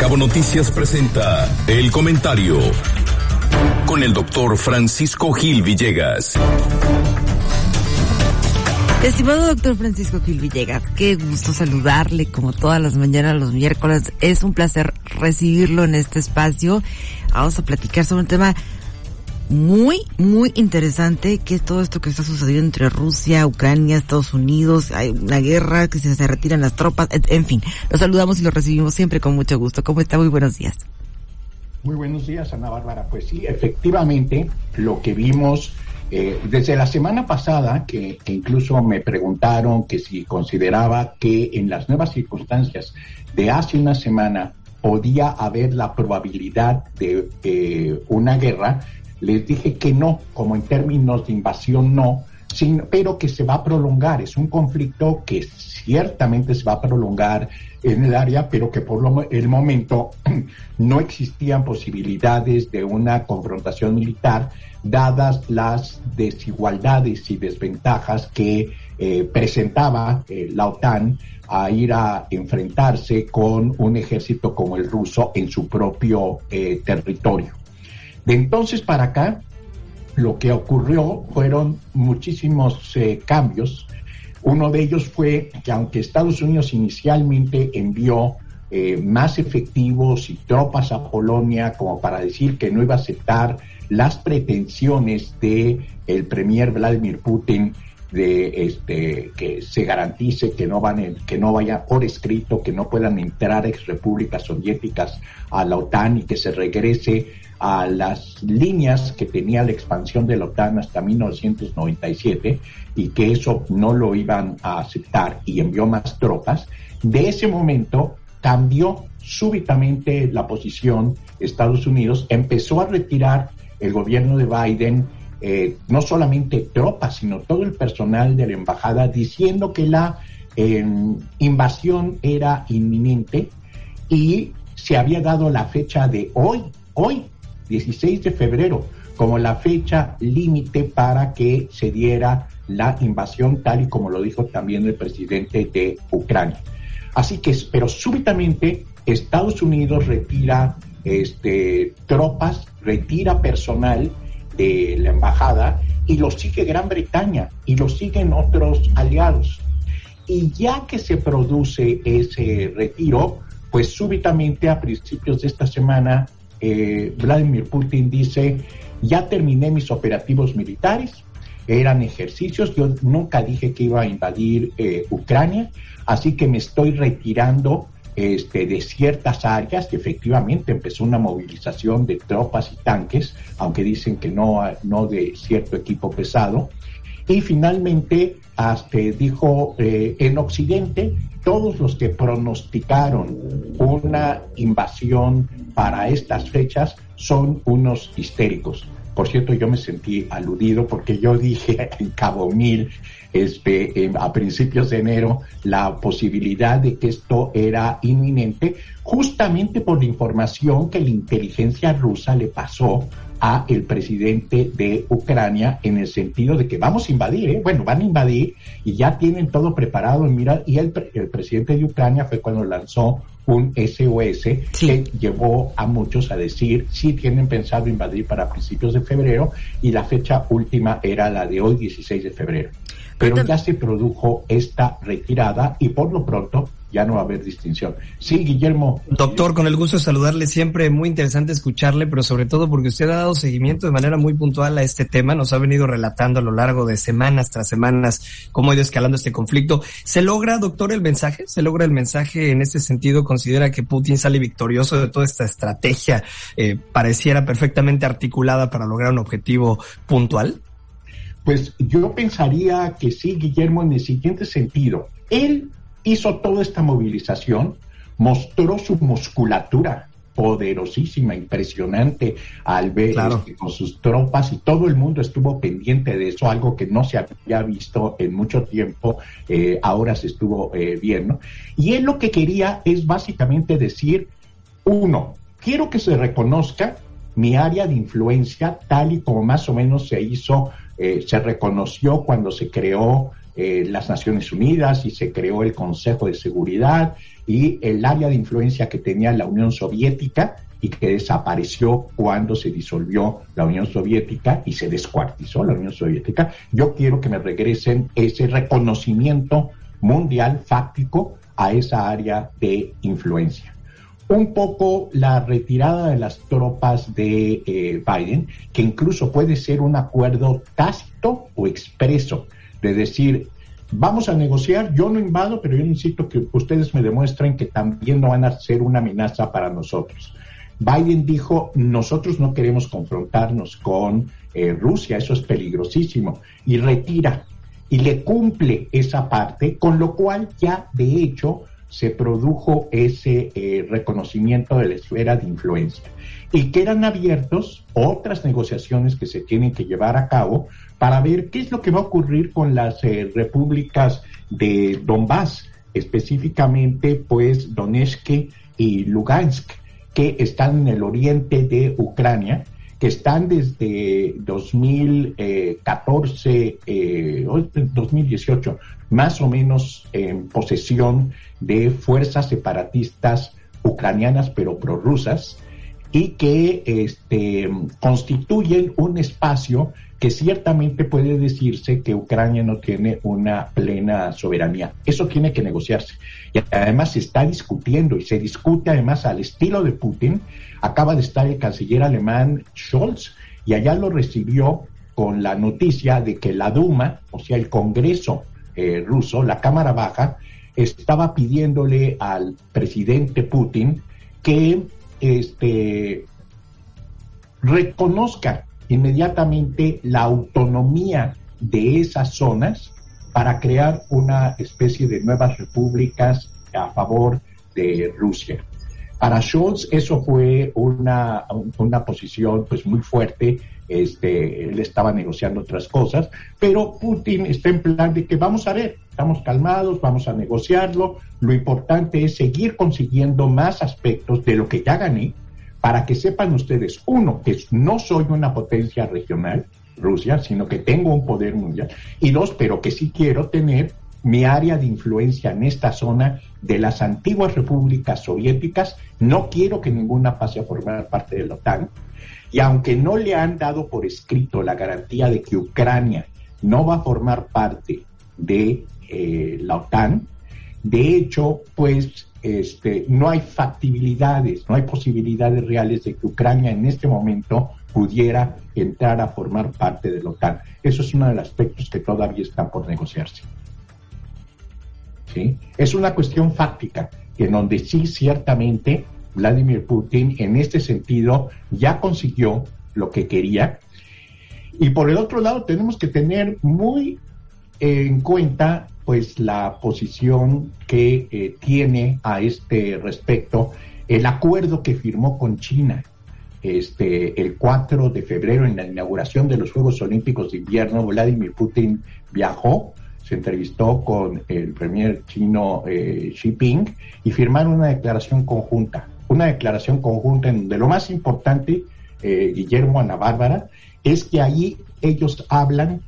Cabo Noticias presenta El Comentario con el doctor Francisco Gil Villegas. Estimado doctor Francisco Gil Villegas, qué gusto saludarle como todas las mañanas, los miércoles. Es un placer recibirlo en este espacio. Vamos a platicar sobre un tema muy, muy interesante, que es todo esto que está sucediendo entre Rusia, Ucrania, Estados Unidos, hay una guerra, que se, retiran las tropas, en fin, los saludamos y los recibimos siempre con mucho gusto. ¿Cómo está? Muy buenos días. Muy buenos días, Ana Bárbara. Pues sí, efectivamente, lo que vimos eh, desde la semana pasada, que, incluso me preguntaron que si consideraba que en las nuevas circunstancias de hace una semana podía haber la probabilidad de eh, una guerra, les dije que no, como en términos de invasión no, pero que se va a prolongar. Es un conflicto que ciertamente se va a prolongar en el área, pero que por el momento no existían posibilidades de una confrontación militar, dadas las desigualdades y desventajas que eh, presentaba eh, la OTAN a ir a enfrentarse con un ejército como el ruso en su propio eh, territorio. De entonces para acá, lo que ocurrió fueron muchísimos eh, cambios. Uno de ellos fue que aunque Estados Unidos inicialmente envió eh, más efectivos y tropas a Polonia como para decir que no iba a aceptar las pretensiones de el premier Vladimir Putin de este que se garantice que no van que no vaya por escrito que no puedan entrar ex repúblicas soviéticas a la OTAN y que se regrese a las líneas que tenía la expansión de la OTAN hasta 1997 y que eso no lo iban a aceptar y envió más tropas, de ese momento cambió súbitamente la posición Estados Unidos, empezó a retirar el gobierno de Biden eh, no solamente tropas, sino todo el personal de la embajada diciendo que la em, invasión era inminente y se había dado la fecha de hoy, hoy 16 de febrero como la fecha límite para que se diera la invasión, tal y como lo dijo también el presidente de Ucrania. Así que, pero súbitamente Estados Unidos retira este, tropas, retira personal de la embajada y lo sigue Gran Bretaña y lo siguen otros aliados. Y ya que se produce ese retiro, pues súbitamente a principios de esta semana eh, Vladimir Putin dice, ya terminé mis operativos militares, eran ejercicios, yo nunca dije que iba a invadir eh, Ucrania, así que me estoy retirando este, de ciertas áreas y efectivamente empezó una movilización de tropas y tanques, aunque dicen que no, no de cierto equipo pesado. Y finalmente dijo eh, en Occidente todos los que pronosticaron una invasión para estas fechas son unos histéricos. Por cierto, yo me sentí aludido porque yo dije en Cabo Mil, este, a principios de enero, la posibilidad de que esto era inminente, justamente por la información que la inteligencia rusa le pasó a el presidente de Ucrania en el sentido de que vamos a invadir, ¿eh? bueno, van a invadir y ya tienen todo preparado. Mira, y el, el presidente de Ucrania fue cuando lanzó un SOS que llevó a muchos a decir si tienen pensado invadir para principios de febrero y la fecha última era la de hoy, 16 de febrero. Pero ya se produjo esta retirada y por lo pronto ya no va a haber distinción. Sí, Guillermo. Doctor, con el gusto de saludarle, siempre muy interesante escucharle, pero sobre todo porque usted ha dado seguimiento de manera muy puntual a este tema, nos ha venido relatando a lo largo de semanas tras semanas cómo ha ido escalando este conflicto. ¿Se logra, doctor, el mensaje? ¿Se logra el mensaje en este sentido? ¿Considera que Putin sale victorioso de toda esta estrategia? Eh, pareciera perfectamente articulada para lograr un objetivo puntual. Pues yo pensaría que sí, Guillermo, en el siguiente sentido. Él hizo toda esta movilización, mostró su musculatura poderosísima, impresionante al ver este, con sus tropas y todo el mundo estuvo pendiente de eso, algo que no se había visto en mucho tiempo, eh, ahora se estuvo eh, viendo. Y él lo que quería es básicamente decir, uno, quiero que se reconozca mi área de influencia tal y como más o menos se hizo, eh, se reconoció cuando se creó eh, las Naciones Unidas y se creó el Consejo de Seguridad y el área de influencia que tenía la Unión Soviética y que desapareció cuando se disolvió la Unión Soviética y se descuartizó la Unión Soviética. Yo quiero que me regresen ese reconocimiento mundial fáctico a esa área de influencia. Un poco la retirada de las tropas de eh, Biden, que incluso puede ser un acuerdo tácito o expreso, de decir, vamos a negociar, yo no invado, pero yo necesito que ustedes me demuestren que también no van a ser una amenaza para nosotros. Biden dijo, nosotros no queremos confrontarnos con eh, Rusia, eso es peligrosísimo, y retira y le cumple esa parte, con lo cual ya de hecho se produjo ese eh, reconocimiento de la esfera de influencia. Y quedan abiertos otras negociaciones que se tienen que llevar a cabo para ver qué es lo que va a ocurrir con las eh, repúblicas de Donbass, específicamente pues Donetsk y Lugansk, que están en el oriente de Ucrania, que están desde 2014, eh, 2018, más o menos en posesión de fuerzas separatistas ucranianas, pero prorrusas, y que este, constituyen un espacio que ciertamente puede decirse que Ucrania no tiene una plena soberanía. Eso tiene que negociarse. Y además se está discutiendo y se discute además al estilo de Putin. Acaba de estar el canciller alemán Scholz y allá lo recibió con la noticia de que la Duma, o sea, el Congreso eh, ruso, la Cámara Baja, estaba pidiéndole al presidente Putin que este, reconozca inmediatamente la autonomía de esas zonas para crear una especie de nuevas repúblicas a favor de Rusia. Para Scholz eso fue una, una posición pues muy fuerte, este, él estaba negociando otras cosas, pero Putin está en plan de que vamos a ver, estamos calmados, vamos a negociarlo, lo importante es seguir consiguiendo más aspectos de lo que ya gané, para que sepan ustedes, uno, que no soy una potencia regional, Rusia, sino que tengo un poder mundial, y dos, pero que sí quiero tener mi área de influencia en esta zona de las antiguas repúblicas soviéticas, no quiero que ninguna pase a formar parte de la OTAN, y aunque no le han dado por escrito la garantía de que Ucrania no va a formar parte de eh, la OTAN, de hecho, pues este, no hay factibilidades, no hay posibilidades reales de que Ucrania en este momento pudiera entrar a formar parte de la OTAN. Eso es uno de los aspectos que todavía están por negociarse. ¿Sí? Es una cuestión fáctica, en donde sí ciertamente Vladimir Putin en este sentido ya consiguió lo que quería. Y por el otro lado tenemos que tener muy en cuenta pues la posición que eh, tiene a este respecto el acuerdo que firmó con China este, el 4 de febrero en la inauguración de los Juegos Olímpicos de Invierno, Vladimir Putin viajó, se entrevistó con el premier chino eh, Xi Jinping y firmaron una declaración conjunta, una declaración conjunta en lo más importante, eh, Guillermo Ana Bárbara, es que ahí ellos hablan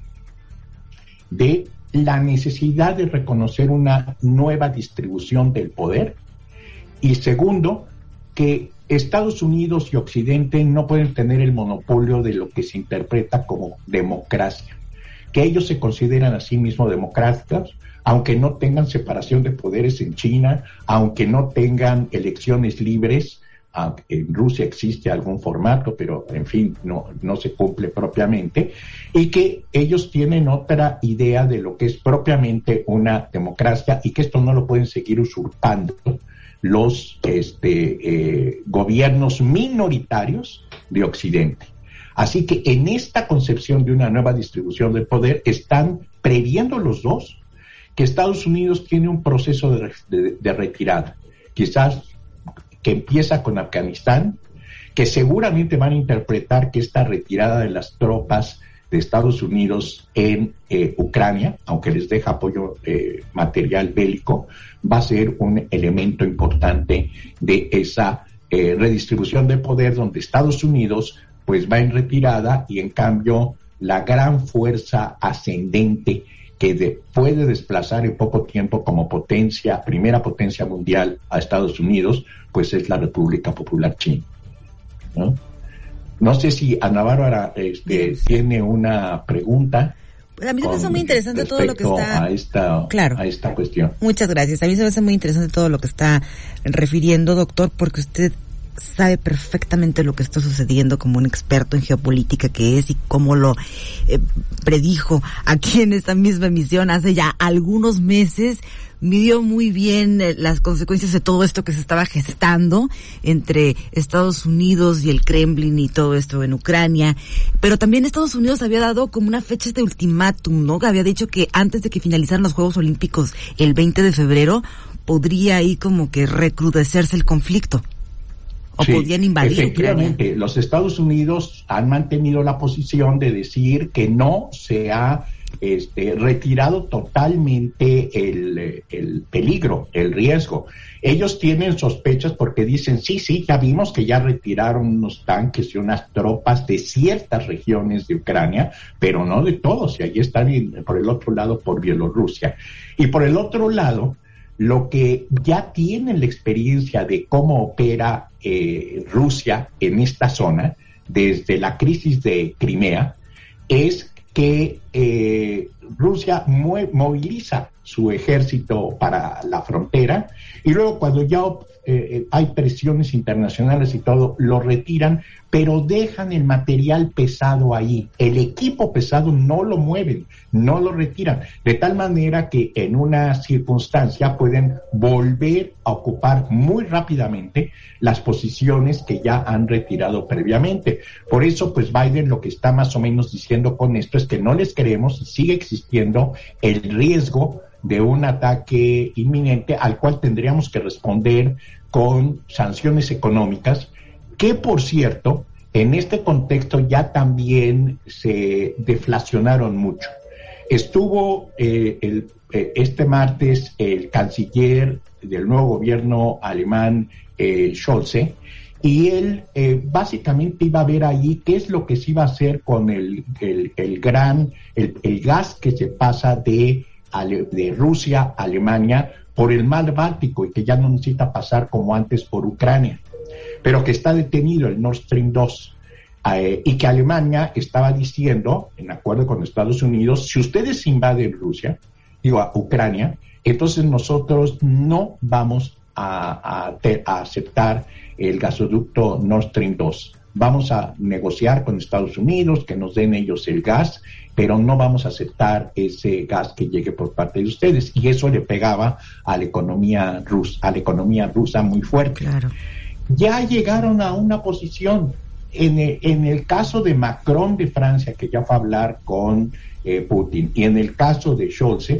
de la necesidad de reconocer una nueva distribución del poder y segundo, que Estados Unidos y Occidente no pueden tener el monopolio de lo que se interpreta como democracia, que ellos se consideran a sí mismos democráticos, aunque no tengan separación de poderes en China, aunque no tengan elecciones libres, en Rusia existe algún formato, pero en fin, no, no se cumple propiamente, y que ellos tienen otra idea de lo que es propiamente una democracia y que esto no lo pueden seguir usurpando los este, eh, gobiernos minoritarios de Occidente. Así que en esta concepción de una nueva distribución del poder están previendo los dos que Estados Unidos tiene un proceso de retirada. Quizás que empieza con Afganistán, que seguramente van a interpretar que esta retirada de las tropas de Estados Unidos en eh, Ucrania, aunque les deja apoyo eh, material bélico, va a ser un elemento importante de esa eh, redistribución de poder donde Estados Unidos pues va en retirada y en cambio la gran fuerza ascendente que puede desplazar en poco tiempo como potencia, primera potencia mundial a Estados Unidos, pues es la República Popular China. ¿no? No sé si Ana Bárbara este, tiene una pregunta. Pues a mí se me hace muy interesante todo lo que está. A esta, claro. a esta cuestión. Muchas gracias. A mí se me hace muy interesante todo lo que está refiriendo, doctor, porque usted sabe perfectamente lo que está sucediendo como un experto en geopolítica que es y cómo lo eh, predijo aquí en esta misma emisión hace ya algunos meses midió muy bien eh, las consecuencias de todo esto que se estaba gestando entre Estados Unidos y el Kremlin y todo esto en Ucrania. Pero también Estados Unidos había dado como una fecha de ultimátum, ¿no? Había dicho que antes de que finalizaran los Juegos Olímpicos el 20 de febrero podría ahí como que recrudecerse el conflicto o podían invadir. Efectivamente, los Estados Unidos han mantenido la posición de decir que no se ha este, retirado totalmente el, el, peligro, el riesgo. Ellos tienen sospechas porque dicen, sí, sí, ya vimos que ya retiraron unos tanques y unas tropas de ciertas regiones de Ucrania, pero no de todos, y ahí están por el otro lado por Bielorrusia. Y por el otro lado, lo que ya tienen la experiencia de cómo opera eh, Rusia en esta zona, desde la crisis de Crimea, es que eh, Rusia moviliza su ejército para la frontera y luego cuando ya eh, eh, hay presiones internacionales y todo, lo retiran, pero dejan el material pesado ahí. El equipo pesado no lo mueven, no lo retiran, de tal manera que en una circunstancia pueden volver a ocupar muy rápidamente las posiciones que ya han retirado previamente. Por eso, pues Biden lo que está más o menos diciendo con esto es que no les queremos y sigue existiendo el riesgo de un ataque inminente al cual tendríamos que responder con sanciones económicas, que por cierto, en este contexto ya también se deflacionaron mucho. Estuvo eh, el, eh, este martes el canciller del nuevo gobierno alemán, eh, Scholze, y él eh, básicamente iba a ver ahí qué es lo que se iba a hacer con el, el, gran, el, el, gas que se pasa de de Rusia Alemania por el mar Báltico y que ya no necesita pasar como antes por Ucrania, pero que está detenido el Nord Stream 2 eh, y que Alemania estaba diciendo, en acuerdo con Estados Unidos, si ustedes invaden Rusia, digo a Ucrania, entonces nosotros no vamos a, a aceptar el gasoducto Nord Stream 2 vamos a negociar con Estados Unidos, que nos den ellos el gas, pero no vamos a aceptar ese gas que llegue por parte de ustedes. Y eso le pegaba a la economía rusa, a la economía rusa muy fuerte. Ya llegaron a una posición. En el, en el caso de Macron de Francia, que ya fue a hablar con eh, Putin. Y en el caso de Scholz,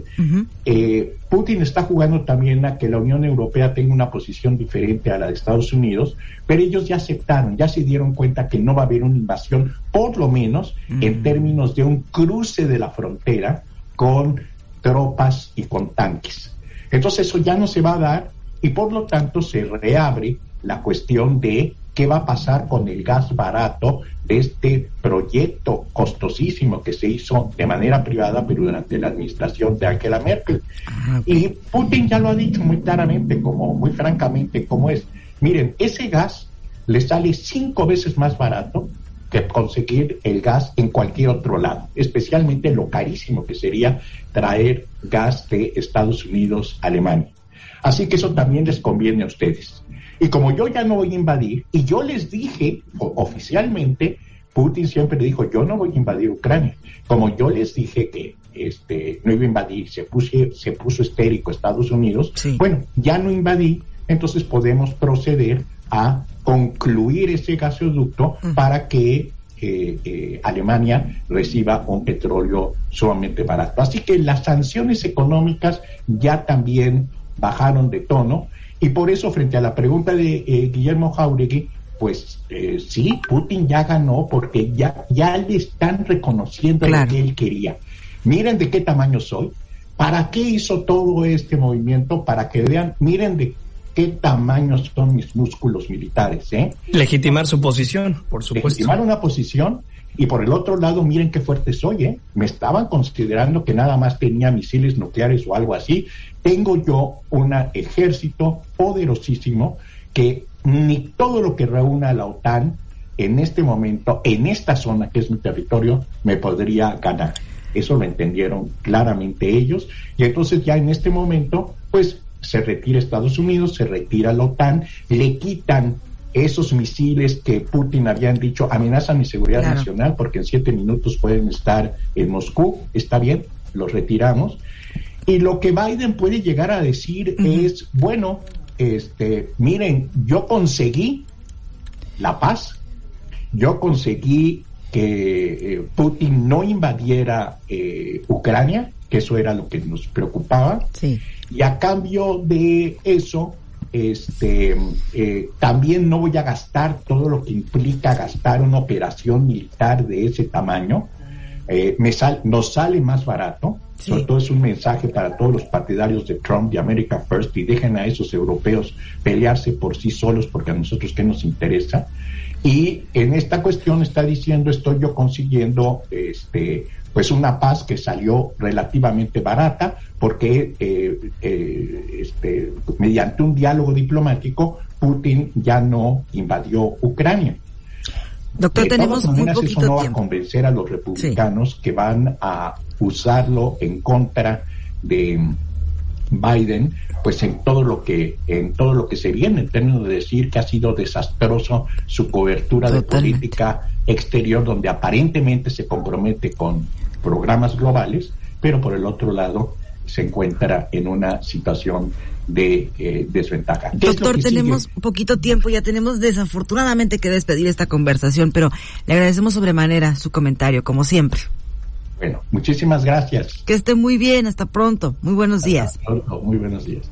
eh, Putin está jugando también a que la Unión Europea tenga una posición diferente a la de Estados Unidos, pero ellos ya aceptaron, ya se dieron cuenta que no va a haber una invasión, por lo menos en términos de un cruce de la frontera con tropas y con tanques. Entonces eso ya no se va a dar y por lo tanto se reabre la cuestión de qué va a pasar con el gas barato de este proyecto costosísimo que se hizo de manera privada, pero durante la administración de Angela Merkel. Ah, y Putin ya lo ha dicho muy claramente, como muy francamente, como es. Miren, ese gas le sale cinco veces más barato que conseguir el gas en cualquier otro lado, especialmente lo carísimo que sería traer gas de Estados Unidos a Alemania. Así que eso también les conviene a ustedes. Y como yo ya no voy a invadir, y yo les dije oficialmente, Putin siempre dijo, yo no voy a invadir Ucrania. Como yo les dije que este, no iba a invadir, se, puso, se puso estérico Estados Unidos, bueno, ya no invadí, entonces podemos proceder a concluir ese gasoducto para que eh, eh, Alemania reciba un petróleo sumamente barato. Así que las sanciones económicas ya también bajaron de tono y por eso frente a la pregunta de eh, Guillermo Jauregui, pues eh, sí, Putin ya ganó porque ya, ya le están reconociendo lo que él quería. Miren de qué tamaño soy. ¿Para qué hizo todo este movimiento? Para que vean, miren de qué tamaño son mis músculos militares. ¿eh? Legitimar su posición, por supuesto. Legitimar una posición y por el otro lado, miren qué fuerte soy, ¿eh? Me estaban considerando que nada más tenía misiles nucleares o algo así. Tengo yo un ejército poderosísimo que ni todo lo que reúna la OTAN en este momento, en esta zona que es mi territorio, me podría ganar. Eso lo entendieron claramente ellos. Y entonces ya en este momento, pues se retira Estados Unidos, se retira la OTAN, le quitan esos misiles que Putin habían dicho amenazan mi seguridad nacional porque en siete minutos pueden estar en Moscú, está bien, los retiramos. Y lo que Biden puede llegar a decir es, bueno, este, miren, yo conseguí la paz, yo conseguí que eh, Putin no invadiera eh, Ucrania, que eso era lo que nos preocupaba, y a cambio de eso, este, eh, también no voy a gastar todo lo que implica gastar una operación militar de ese tamaño. Eh, me sal, nos sale más barato. Sobre todo es un mensaje para todos los partidarios de Trump, de America First, y dejen a esos europeos pelearse por sí solos, porque a nosotros qué nos interesa. Y en esta cuestión está diciendo, estoy yo consiguiendo este, pues una paz que salió relativamente barata porque eh, eh, este, mediante un diálogo diplomático Putin ya no invadió Ucrania. Doctor, tenemos muy poquito eso no va a convencer a los republicanos que van a usarlo en contra de Biden, pues en todo lo que en todo lo que se viene, en términos de decir que ha sido desastroso su cobertura de política exterior, donde aparentemente se compromete con programas globales, pero por el otro lado se encuentra en una situación de eh, desventaja. Doctor, tenemos poquito tiempo, ya tenemos desafortunadamente que despedir esta conversación, pero le agradecemos sobremanera su comentario, como siempre. Bueno, muchísimas gracias. Que esté muy bien, hasta pronto. Muy buenos días. muy buenos días.